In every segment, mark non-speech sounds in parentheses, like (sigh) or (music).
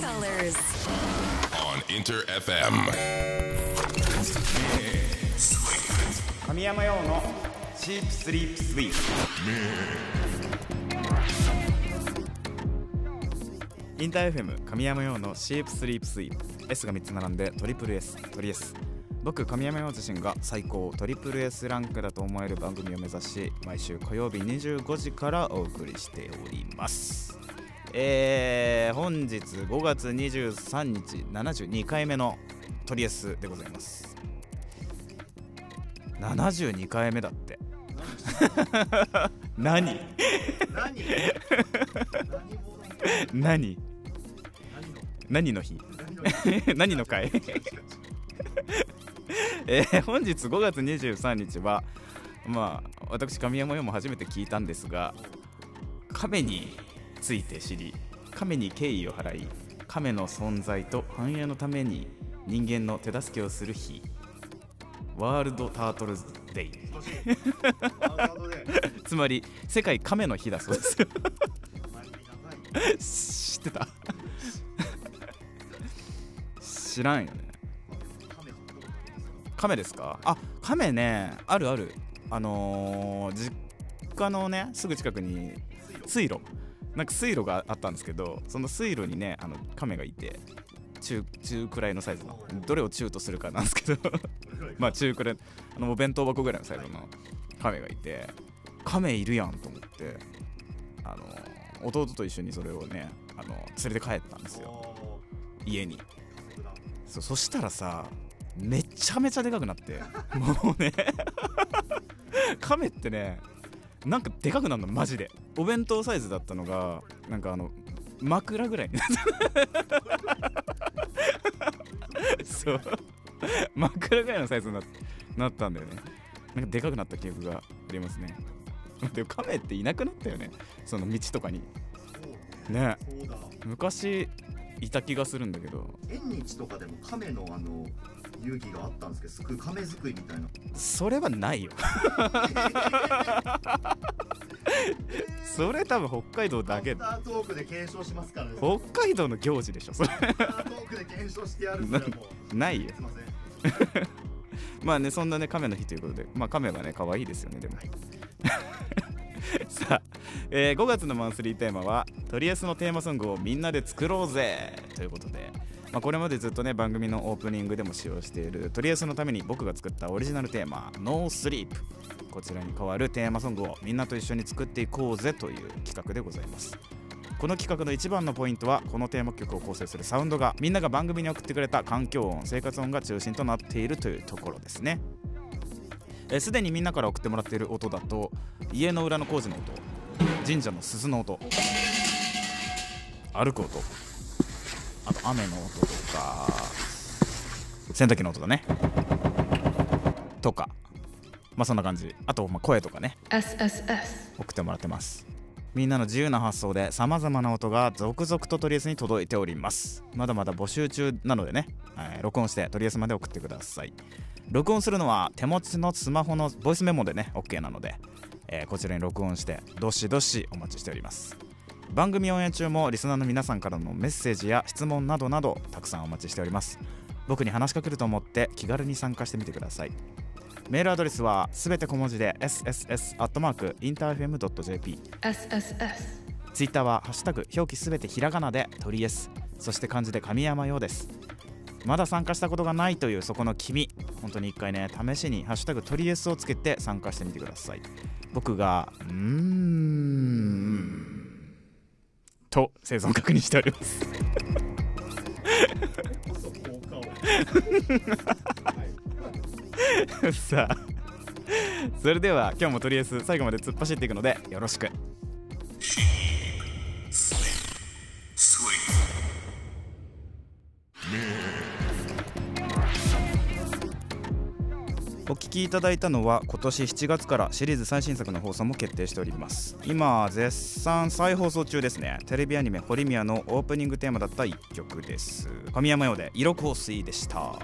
colors. on Inter FM. 神山用のシープスリープスイープインター FM 神山用のシープスリープスイープ S が3つ並んでトリプル S トリ S 僕神山用自身が最高トリプル S ランクだと思える番組を目指し毎週火曜日25時からお送りしておりますえー、本日5月23日72回目のトリ S でございます。72回目だって。(laughs) 何？何？何？の日？何の回？えー本日5月23日はまあ私神山よも初めて聞いたんですが亀について知り亀に敬意を払い亀の存在と繁栄のために人間の手助けをする日。ワールドタートルズデイ。つまり世界亀の日だそうです。知ってた？知らんよね。亀ですか？あ亀ね。あるある。あのー実家のねすぐ近くに水路なんか水路があったんですけどその水路にねあの亀がいて中中くらいのサイズの。どれを中とするかなんですけど。(laughs) まあ中くらいあのお弁当箱ぐらいのサイズの亀がいて亀いるやんと思ってあの弟と一緒にそれをねあの連れて帰ったんですよ。家に。そうそしたらさめちゃめちゃでかくなってもうね。(laughs) 亀ってねなんかでかくなるのマジで。お弁当サイズだったのがなんかあの枕ぐらい。になったそう。枕ぐらいのサイズにななったんだよね。なんかでかくなった記憶がありますね。でも亀っていなくなったよね。その道とかに。ね。昔いた気がするんだけど。縁日とかでも亀のあの遊戯があったんですけどすく亀すくいみたいな。それはないよ (laughs) それ多分北海道だけ。北海道の行事でしょそれ。ないよ。(laughs) まあねそんなね亀の日ということで。まあ亀はね可愛いですよねでも。(laughs) さあ、えー5月のマンスリーテーマは「とりあえずのテーマソングをみんなで作ろうぜ!」ということで、まあ、これまでずっとね番組のオープニングでも使用しているとりあえずのために僕が作ったオリジナルテーマ「 No Sleep こちらに代わるテーマソングをみんなと一緒に作っていこうぜという企画でございます。この企画の一番のポイントはこのテーマ曲を構成するサウンドがみんなが番組に送ってくれた環境音生活音が中心となっているというところですね。えすでにみんなから送ってもらっている音だと家の裏の工事の音神社の鈴の音歩く音あと雨の音とか洗濯機の音だねとか。まあそんな感じ。あとまあ声とかね.送ってもらってます。みんなの自由な発想でさまざまな音が続々とトリエスに届いております。まだまだ募集中なのでね、はい録音してトリエスまで送ってください。録音するのは手持ちのスマホのボイスメモでね OK なので、えーこちらに録音してどしどしお待ちしております。番組オンエア中もリスナーの皆さんからのメッセージや質問などなどたくさんお待ちしております。僕に話しかけると思って気軽に参加してみてくださいメールアドレスはすべて小文字で sss.interfm.jp SSS. ツイッターはハッシュタグ表記すべてひらがなでトリエスそして漢字で神山用です。まだ参加したことがないというそこの君。本当に一回ね試しにハッシュタグトリエスをつけて参加してみてください。僕がうーん。と生存確認しております (laughs) (laughs) さあ。それでは今日もとりあえず最後まで突っ走っていくのでよろしく。お聞きいただいたのは今年7月からシリーズ最新作の放送も決定しております。今絶賛再放送中ですね。テレビアニメ「ホリミア」のオープニングテーマだった1曲です。神山用で色香水でした。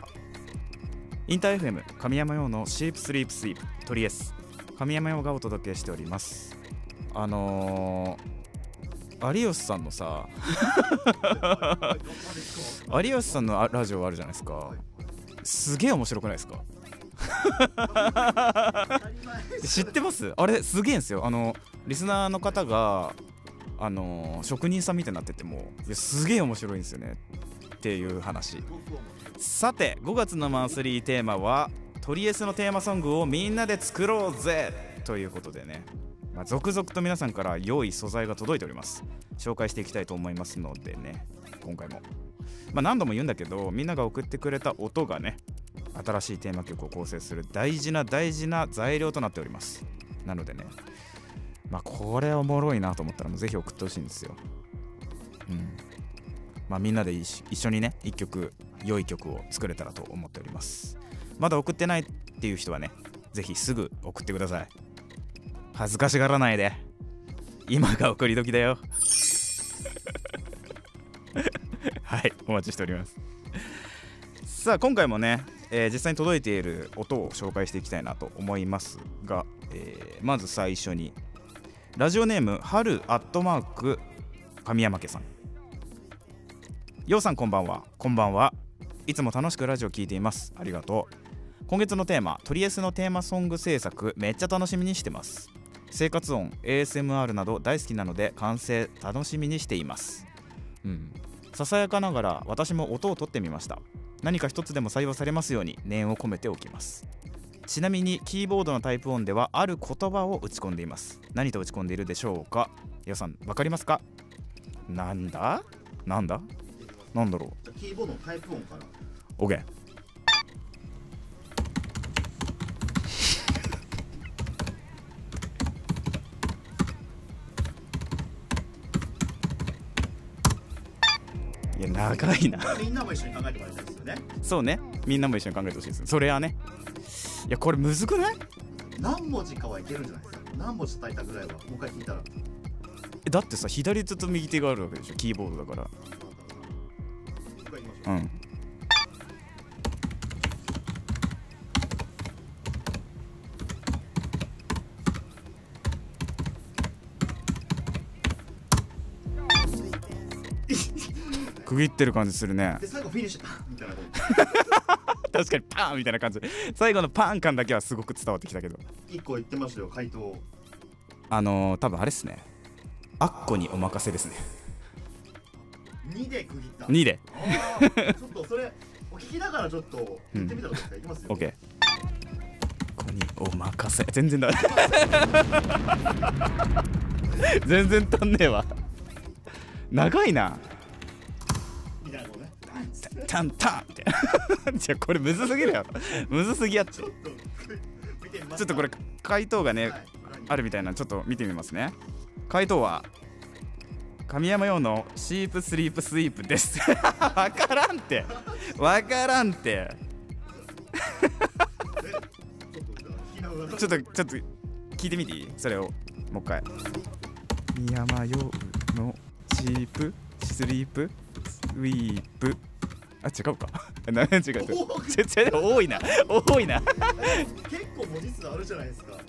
インター FM 神山用のシープスリープスイープトリエス神山用がお届けしております。あのー有吉さんのさ (laughs) 有吉さんのあラジオあるじゃないですか。すげえ面白くないですか？知ってます？あれすげえんですよ。あのリスナーの方があの職人さんみたいになっててもいやすげえ面白いんですよねっていう話。さて5月のマンスリーテーマはトリエスのテーマソングをみんなで作ろうぜ。ということでね、まあ、続々と皆さんから良い素材が届いております。紹介していきたいと思いますのでね。今回も、まあ、何度も言うんだけどみんなが送ってくれた音がね新しいテーマ曲を構成する大事な大事な材料となっております。なのでねまあこれおもろいなと思ったらぜひ送ってほしいんですよ。うん。まあみんなで一一緒にね一曲良い曲を作れたらと思っております。まだ送ってないっていう人はねぜひすぐ送ってください。恥ずかしがらないで。今が送り時だよ。(laughs) はいお待ちしております。さあ今回もね、えー実際に届いている音を紹介していきたいなと思いますが、えーまず最初にラジオネーム春アットマーク神山家さん。ようさんこんばんは。こんばんは。いつも楽しくラジオ聞いています。ありがとう。今月のテーマトリエスのテーマソング制作めっちゃ楽しみにしてます。生活音 ASMR など大好きなので完成楽しみにしています。うん。ささやかながら私も音を取ってみました。何か一つでも採用されますように念を込めておきます。ちなみにキーボードのタイプ音ではある言葉を打ち込んでいます。何と打ち込んでいるでしょうか？皆さん分かりますか？なんだ？なんだ？なんだろじゃあキーボードのタイプ音から。う OK (laughs) いや長いな。みんなも一緒に考えてもらいたいですよね。そうね。みんなも一緒に考えてほしいです。それはね。いやこれむずくない？何文字かはいけるんじゃないですか。何文字叩いたぐらいはもう一回聞いたら。えだってさ左手と右手があるわけでしょ。キーボードだから。もうん。区切ってる感じするね。で最後フィニッシュみたいな確かにパーンみたいな感じ。最後のパーン感だけはすごく伝わってきたけど。一個言ってましたよ回答。あのー、多分あれっすね。あっこにお任せですね2で区切った。2で。ちょっとそれお聞きながらちょっと言ってみたらどうですか？いきますよ。OK ここにお任せ。全然だ。(laughs) 全然足んねえわ。長いな。みたいなことね。タンタンみた (laughs) いなじゃあこれむずすぎるよむずすぎやってちちょっとこれ回答がねはい。あるみたいなのちょっと見てみますね。回答は神山用のシープスリープスイープです。(laughs) わからんって。わからんって。(laughs) ちょっとちょっと聞いてみていい？それをもう一回。神山用のシープスリープスイープ。あ違うか。(laughs) な違う。違う多いな。多いな。結構文字数あるじゃないですか。わ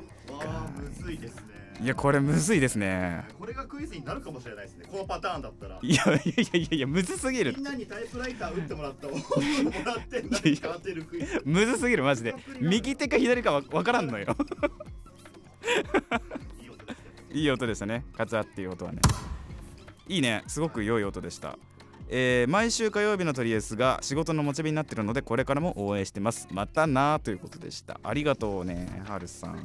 あむずいですねいやこれむずいですね。これがクイズになるかもしれないですね。このパターンだったら。いやいやいやいやむずすぎる。みんなにタイプライター打ってもらったをもらって何か当てるクイズ。むずすぎるマジで。右手か左かわ分からんのよ。いい音でしたね。カツァっていう音はね。いいね。すごく良い音でした。えー毎週火曜日のトリエスが仕事のモチベになってるのでこれからも応援してます。またなということでした。ありがとうねハンさん。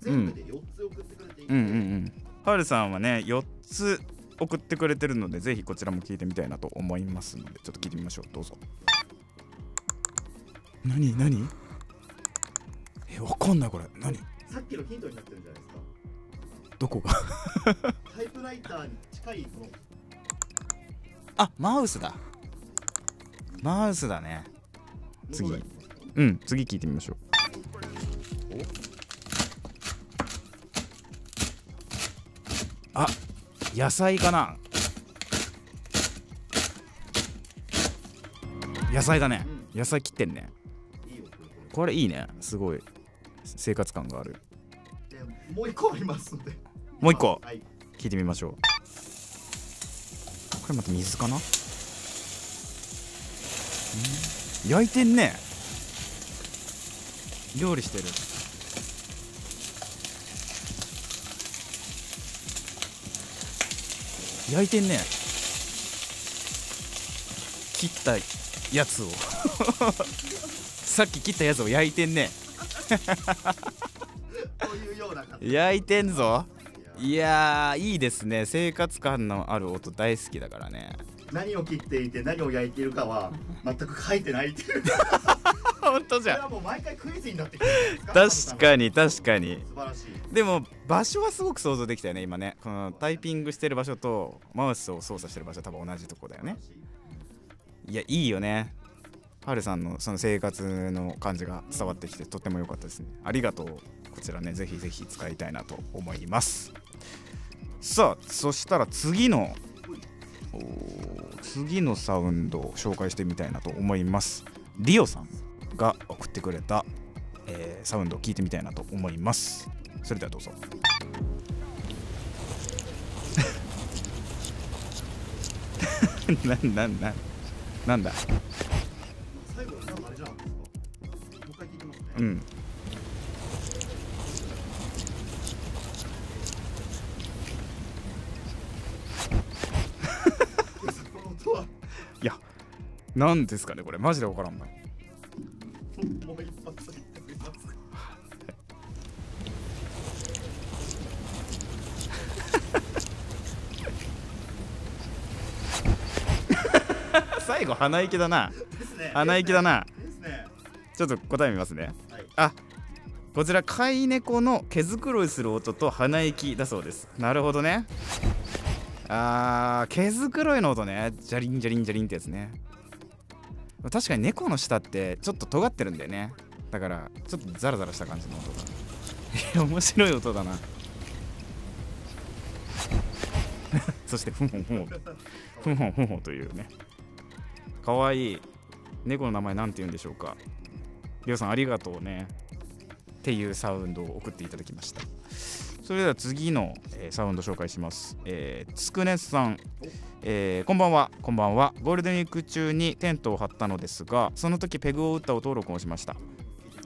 全部で4つうんうんうん。はるさんはね4つ送ってくれてるのでぜひこちらも聞いてみたいなと思いますのでちょっと聞いてみましょう。どうぞ。何？何？えわかんないこれ。何？さっきのヒントになってるんじゃないですか。どこが？(laughs) タイプライターに近いもの。あマウスだ。マウスだね。次。うん次聞いてみましょうあ野菜かな。野菜だね。野菜切ってんね。これいいね。すごい。生活感がある。もう一個ありますので。もう一個？はい。聞いてみましょう。これまた水かな？うん。焼いてんね。料理してる焼いてんね切ったやつを。(laughs) さっき切ったやつを焼いてんね焼いてんぞ。いやーいいですね。生活感のある音大好きだからね。何を切っていて何を焼いているかは全く書いてないっていう。(laughs) 本当じそれはもう毎回クイズになってきてる。ん確かに確かに。素晴らしいでも場所はすごく想像できたよね今ね。このタイピングしてる場所とマウスを操作してる場所多分同じとこだよね。いやいいよね。はるさんのその生活の感じが伝わってきてとっても良かったですね。ありがとう。こちらねぜひぜひ使いたいなと思います。さあそしたら次の次のサウンドを紹介してみたいなと思います。リオさんが送ってくれた、えーサウンドを聞いてみたいなと思います。それではどうぞ。(laughs) ななななんだ？最後なんかあれじゃないですか。もう一回聞いてますねうん。(laughs) やなんですかねこれ。マジで分からんな。も最後鼻息だな。ね。鼻息だな。ね。ちょっと答え見ますね。はい。あこちら飼い猫の毛づくろいする音と鼻息だそうです。なるほどね。あー毛づくろいの音ね。ジャリンジャリンジャリンってやつね。確かに猫の舌ってちょっと尖ってるんだよね。だからちょっとザラザラした感じの音が。面白い音だな。(laughs) そしてふんふんふんふんふんふんふんというねかわい。い猫の名前なんて言うんでしょうか。りょうさんありがとうね。っていうサウンドを送っていただきました。それでは次の、えーサウンド紹介します、えーつくねさん、えーこんばんは。こんばんは。ゴールデンウィーク中にテントを張ったのですがその時ペグを打った音を録音しました。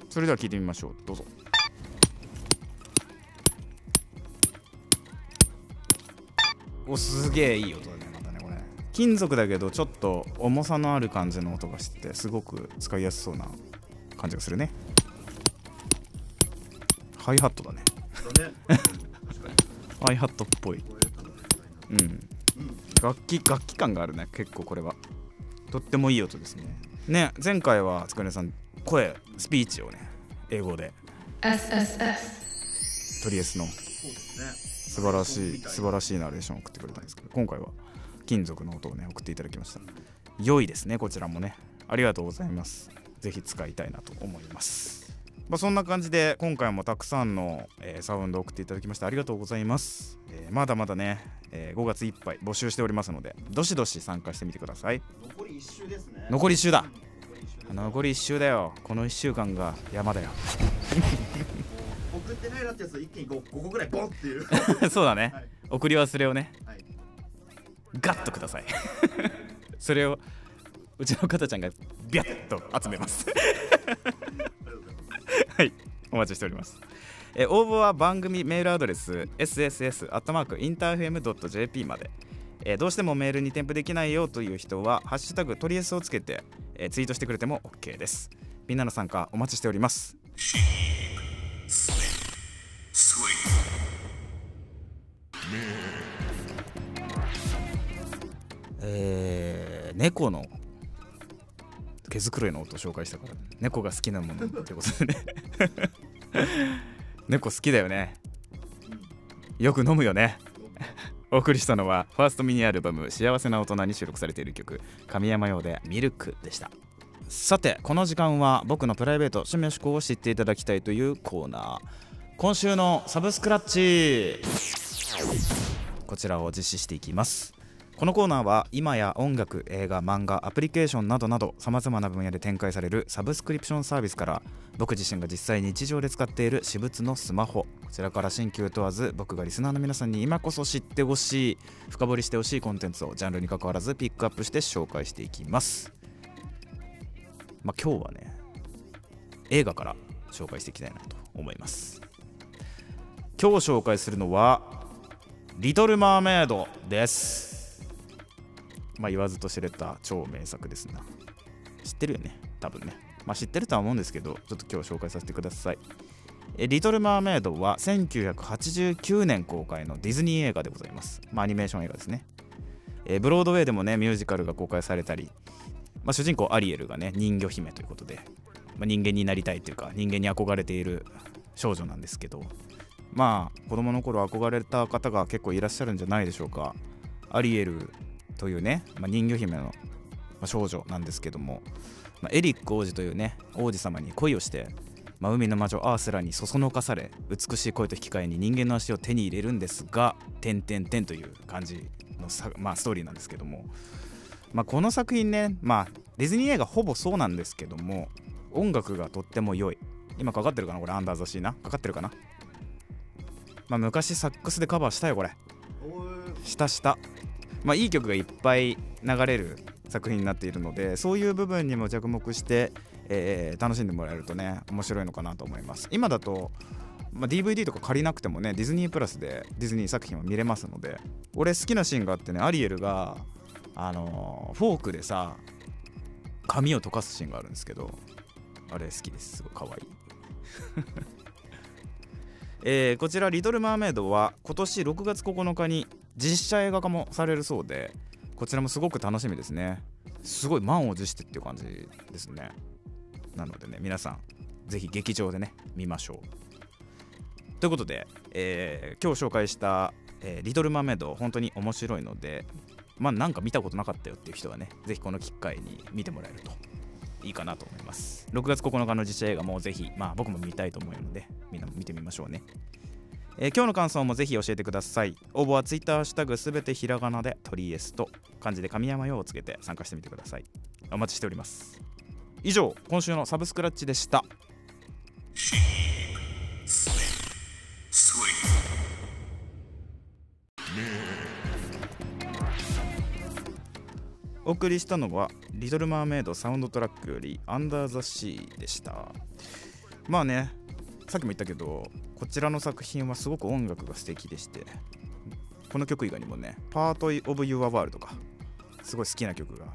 それでは聞いてみましょう。どうぞ。おすげえいい音だ。金属だけどちょっと重さのある感じの音がしててすごく使いやすそうな感じがするね。ハイハットだね。ハイハットっぽい。うん。うん楽器楽器感があるね結構これは。とってもいい音ですね。ね前回はつくねさん声スピーチをね英語で。SSS トリエスの。素晴らしい素晴らししいナレーションを送ってくれたんですけど今回は金属の音をね送っていただきました。良いですねこちらもね。ありがとうございます。ぜひ使いたいなと思います。まあ、そんな感じで今回もたくさんの、えーサウンドを送っていただきましてありがとうございます、えーまだまだね、えー5月いっぱい募集しておりますのでどしどし参加してみてください。残り一周ですね。残り一周だ。残り一周。です残り1週だよ。この1週間が山だよ。(laughs) 送ってないなってやつを一気に 5, 5個ぐらいボンっていう。(laughs) そうだね。(laughs) はい。送り忘れをね。はいガッとください。(laughs) それをうちの方ちゃんがビャッと集めます。(laughs) はいお待ちしております。え応募は番組メールアドレス sss.interfm.jp まで、えどうしてもメールに添付できないよという人は「ハッシュタグトリエス」をつけて、えツイートしてくれても OK です。みんなの参加お待ちしております。えー猫の毛づくろいの音を紹介したから猫が好きなものってことでね。(laughs) 猫好きだよね。よく飲むよね。お送りしたのはファーストミニアルバム「幸せな大人」に収録されている曲神山用で「ミルク」でした。さてこの時間は僕のプライベート趣味思考を知っていただきたいというコーナー。今週のサブスクラッチ。こちらを実施していきます。このコーナーは今や音楽映画漫画アプリケーションなどなどさまざまな分野で展開されるサブスクリプションサービスから僕自身が実際に日常で使っている私物のスマホ。こちらから新旧問わず僕がリスナーの皆さんに今こそ知ってほしい深掘りしてほしいコンテンツをジャンルに関わらずピックアップして紹介していきます。まあ今日はね映画から紹介していきたいなと思います。今日紹介するのは「リトル・マーメイド」です。まあ言わずと知れた超名作ですな。知ってるよね。多分ね。まあ知ってるとは思うんですけどちょっと今日紹介させてください。えリトル・マーメイドは1989年公開のディズニー映画でございます。まあアニメーション映画ですね。えブロードウェイでもねミュージカルが公開されたり、まあ、主人公アリエルがね人魚姫ということで、まあ、人間になりたいというか人間に憧れている少女なんですけどまあ子供の頃憧れた方が結構いらっしゃるんじゃないでしょうか。アリエルというね、まあ、人魚姫の少女なんですけども、まあ、エリック王子というね王子様に恋をして、まあ、海の魔女アースラにそそのかされ美しい恋と引き換えに人間の足を手に入れるんですが「てんてんてん」という感じのさ、まあ、ストーリーなんですけども、まあ、この作品ね、まあ、ディズニー映画ほぼそうなんですけども音楽がとっても良い。今かかってるかなこれアンダーザシーな？かかってるかな？まあ昔サックスでカバーしたよこれ。したしたまあ、いい曲がいっぱい流れる作品になっているのでそういう部分にも着目して、えー楽しんでもらえるとね面白いのかなと思います。今だと、まあ、DVD とか借りなくてもねディズニープラスでディズニー作品は見れますので俺好きなシーンがあってねアリエルがあのーフォークでさ髪を溶かすシーンがあるんですけどあれ好きです。すごいかわい。い (laughs) えーこちら「リトル・マーメイド」は今年6月9日に実写映画化もされるそうでこちらもすごく楽しみですね。すごい満を持してっていう感じですね。なのでね皆さんぜひ劇場でね見ましょう。ということで、えー今日紹介した、えーリトル・マーメイド」本当に面白いのでまあなんか見たことなかったよっていう人はねぜひこの機会に見てもらえるといいかなと思います。6月9日の実写映画もぜひまあ僕も見たいと思うのでみんなも見てみましょうね。えー今日の感想もぜひ教えてください。応募は Twitter ハッシュタグすべてひらがなでトリエスと漢字で神山用をつけて参加してみてください。お待ちしております。以上今週のサブスクラッチでした。お送りしたのは「リトル・マーメイド」サウンドトラックより「アンダー・ザ・シー」でした。まあねさっきも言ったけどこちらの作品はすごく音楽が素敵でしてこの曲以外にもね「パート・オブ・ユア・ワールド」がすごい好きな曲が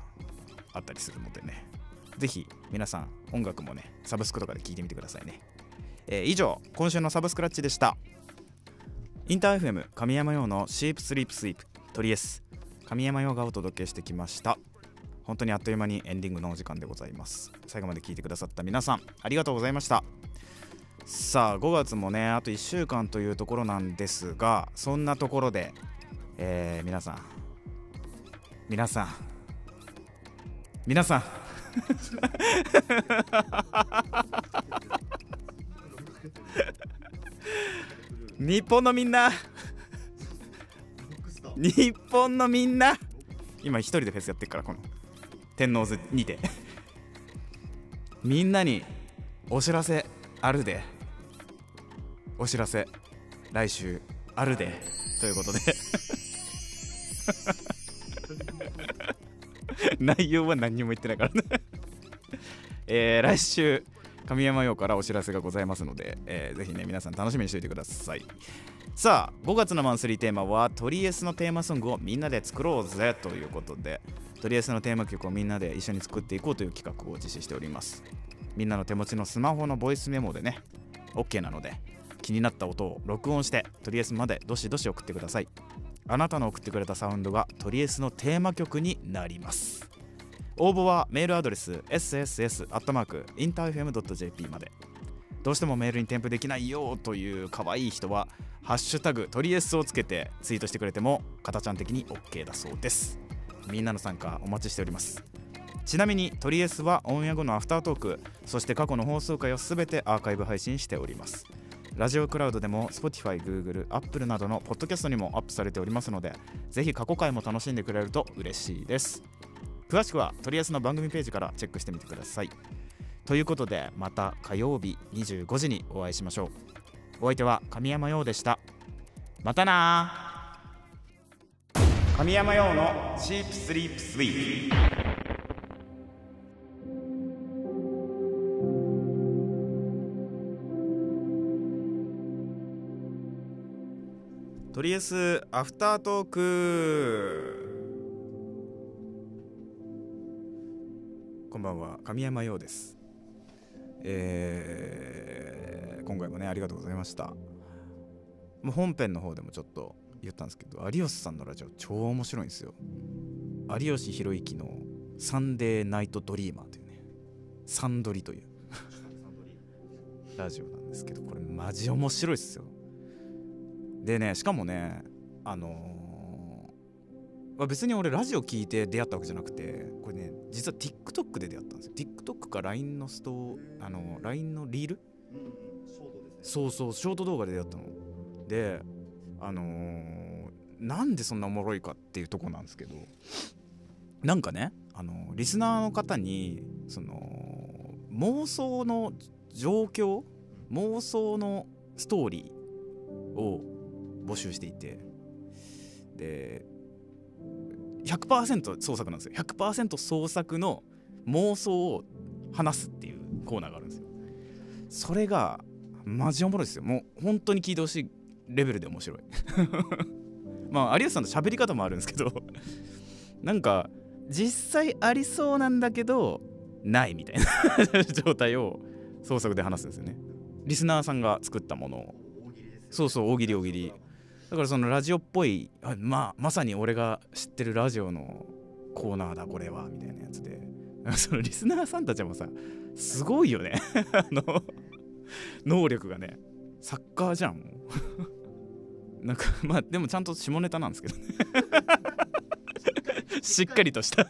あったりするのでねぜひ皆さん音楽もねサブスクとかで聴いてみてくださいね、えー以上今週のサブスクラッチでした。インター FM 神山用のシープスリープスイープトリエス。神山用がお届けしてきました。本当にあっという間にエンディングのお時間でございます。最後まで聞いてくださった皆さんありがとうございました。さあ5月もねあと1週間というところなんですがそんなところで、えー皆さん皆さん皆さん。(laughs) 日本のみんな。日本のみんな。今一人でフェスやってるからこの天王洲にて。みんなにお知らせあるで。お知らせ。来週あるで。ということで。(laughs) 内容は何にも言ってないからね。(laughs) えー来週神山用からお知らせがございますので、えーぜひね皆さん楽しみにしておいてください。さあ5月のマンスリーテーマはトリエスのテーマソングをみんなで作ろうぜ。ということでトリエスのテーマ曲をみんなで一緒に作っていこうという企画を実施しております。みんなの手持ちのスマホのボイスメモでね OK なので気になった音を録音してトリエスまでどしどし送ってください。あなたの送ってくれたサウンドがトリエスのテーマ曲になります。応募はメールアドレス sss.interfm.jp まで。どうしてもメールに添付できないよという可愛い人は「ハッシュタグトリエス」をつけてツイートしてくれても形ちゃん的に OK だそうです。みんなの参加お待ちしております。ちなみにトリエスはオンエア後のアフタートークそして過去の放送回をすべてアーカイブ配信しております。ラジオクラウドでも Spotify、Google、Apple などのポッドキャストにもアップされておりますのでぜひ過去回も楽しんでくれると嬉しいです。詳しくは取り安の番組ページからチェックしてみてください。ということでまた火曜日25時にお会いしましょう。お相手は神山陽でした。またな神山陽のチープスリープスイーとりあえずアフタートーク。こんばんは。神山陽です。えー今回もねありがとうございました。もう本編の方でもちょっと言ったんですけど有吉さんのラジオ超面白いんですよ。有吉弘行の「サンデーナイトドリーマー」というねサンドリという。ラジオなんですけどこれマジ面白いっすよでねしかもねあのーまあ、別に俺ラジオ聞いて出会ったわけじゃなくてこれね実は TikTok で出会ったんですよ。TikTok か LINE のストあの LINE のリール？うんうんショートですねそうそうショート動画で出会ったの。であのーなんでそんなおもろいかっていうとこなんですけどなんかねあのリスナーの方にその妄想の状況妄想のストーリーを募集していて。で100%創作なんですよ。100%創作の妄想を話すっていうコーナーがあるんですよ。それがマジおもろいですよ。もう本当に聞いてほしいレベルで面白い。(laughs) まあ有吉さんの喋り方もあるんですけど。(laughs) なんか実際ありそうなんだけどないみたいな (laughs) 状態を創作で話すんですよね。リスナーさんが作ったものを。そうそう大喜利大喜利だからそのラジオっぽいまあまさに俺が知ってるラジオのコーナーだこれはみたいなやつで。(laughs) そのリスナーさんたちもさすごいよね。(laughs) あの能力がねサッカーじゃんもう。(laughs) なんかまあでもちゃんと下ネタなんですけどね。しっかりとした。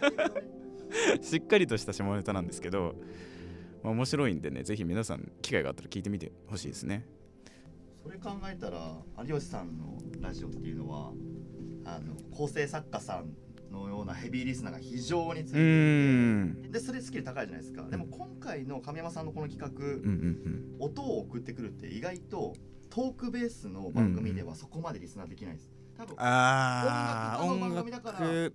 しっかりとした下ネタなんですけど、まあ、面白いんでねぜひ皆さん機会があったら聞いてみてほしいですね。それ考えたら有吉さんのラジオっていうのはあの構成作家さんのようなヘビーリスナーが非常についでそれスキル高いじゃないですか。でも今回の神山さんのこの企画、音を送ってくるって意外とトークベースの番組ではそこまでリスナーできないです。多分音音楽の番組だから楽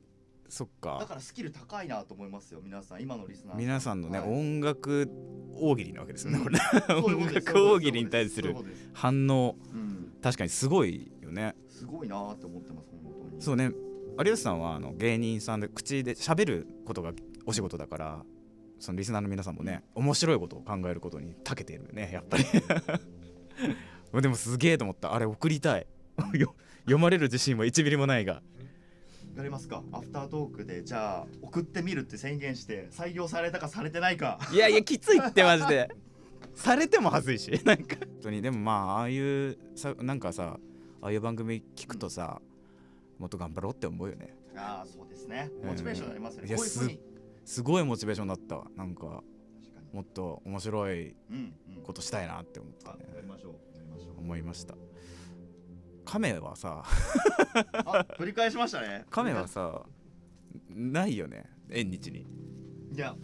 そっだかからスキル高いなと思いますよ皆さん今のリスナー皆さんのね、はい。音楽大喜利なわけですよね、うん。こ音楽大喜利に対する反応。うん。確かにすごいよね。すごいなって思ってます本当に。そうね。有吉さんはあの芸人さんで口で喋ることがお仕事だからそのリスナーの皆さんもね面白いことを考えることに長けているねやっぱり。(laughs) でもすげえと思った。あれ送りたい。(laughs) よ読まれる自信は1ミリもないがやりますか？アフタートークでじゃあ送ってみるって宣言して採用されたかされてないか。いやいやきついってマジで。(laughs) されても恥ずいし (laughs) なんか。本当に。でもまあああいうさなんかさああいう番組聞くとさもっと頑張ろうって思うよね。ああそうですね。うん。モチベーションになりますよね、ういうふうに。すごいモチベーションになったわ。なんかもっと面白いうんうん。ことしたいなって思ったあねやりましょう。やりましょう。思いました亀はさあ繰り返しましたね。亀はさないよね縁日に。いや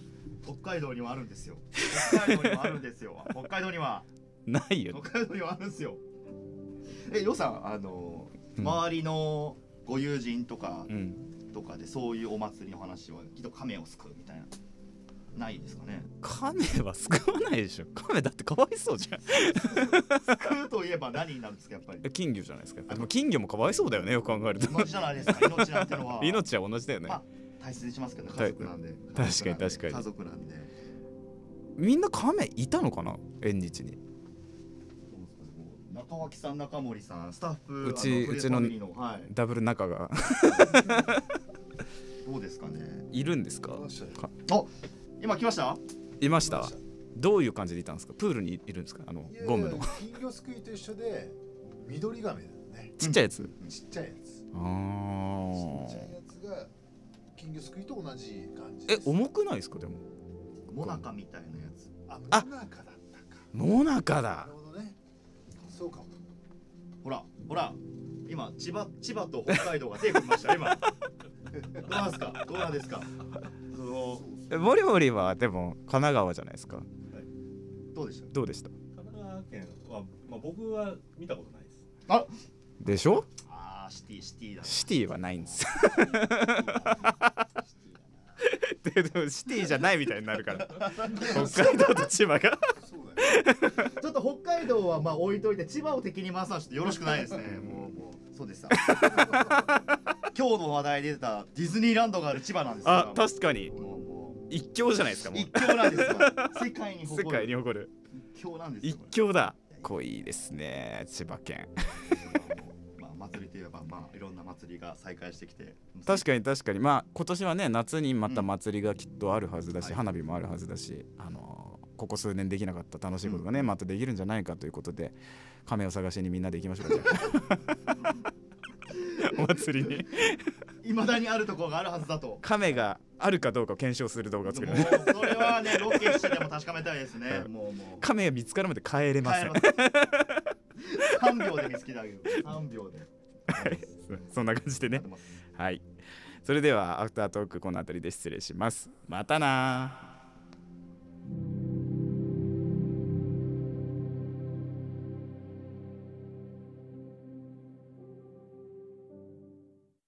北海道にはあるんですよ。北海道にはあるんですよ。(laughs) 北海道には。ないよね。北海道にはあるんですよ。えよさんあの、うん。周りのご友人とかうん。とかでそういうお祭りの話はきっと亀を救うみたいなないですかね。亀は救わないでしょ。亀だってかわいそうじゃん。救うといえば何になるんですかやっぱり。え (laughs) 金魚じゃないですかでも金魚もかわいそうだよねよく考えると。同じじゃないですか。命なんてのは。(laughs) 命は同じだよね。まあ大切にしますけど家族なんで。確かに確かに。家族なんで。みんな亀いたのかな？縁日に。中脇さん中森さんスタッフうちうちのダブル仲が。(laughs) どうですかね。いるんですかあ今来ました？いました。どういう感じでいたんですか？プールにいるんですか？あのゴムの。金魚すくいと一緒で緑亀だよね。ちっちゃいやつ？ちっちゃいやつ。ちっあちゃいやつが金魚すくいと同じ感じえ重くないですか？でも。モナカみたいなやつ。ああモナカだったか。モナカだ。なるほどね。そそうかも。ほらほら。今千葉千葉と北海道が手組みました。今。どうなんですか？どうなんですか？モリモリはでも神奈川じゃないですか。どうでした？どうでした？神奈川県は、まあ、僕は見たことないです。あ！でしょ？あーシティシティだシティはないんです。よででもシティじゃないみたいになるから。北海道と千葉が。そうだよちょっと北海道はまあ置いといて千葉を敵に回すのはちょっとよろしくないですね。もうもうそうでした。(laughs) 今日の話題で出たディズニーランドがある千葉なんですよあ確かに。もうも一強じゃないですかうもう。一強なんですよ。世界に世誇る。界に誇る。一強なんですよ一強だ。濃いですね千葉県。まあ祭りといえばまあいろんな祭りが再開してきて。確かに確かに。まあ今年はね夏にまた祭りがきっとあるはずだし、はい。花火もあるはずだしあのーここ数年できなかった楽しいことがね、うん。またできるんじゃないかということで亀を探しにみんなで行きましょうかじゃあ。(laughs) お祭りにいまだにあるところがあるはずだと。亀があるかどうかを検証する動画を作る。もうそれはねロケしてでも確かめたいですね。もうもう。亀が見つかるまで帰れません。帰れ3秒で見つけてあげる3秒で。そそんな感じでね。はい。それではアフタートークこの辺りで失礼します。またな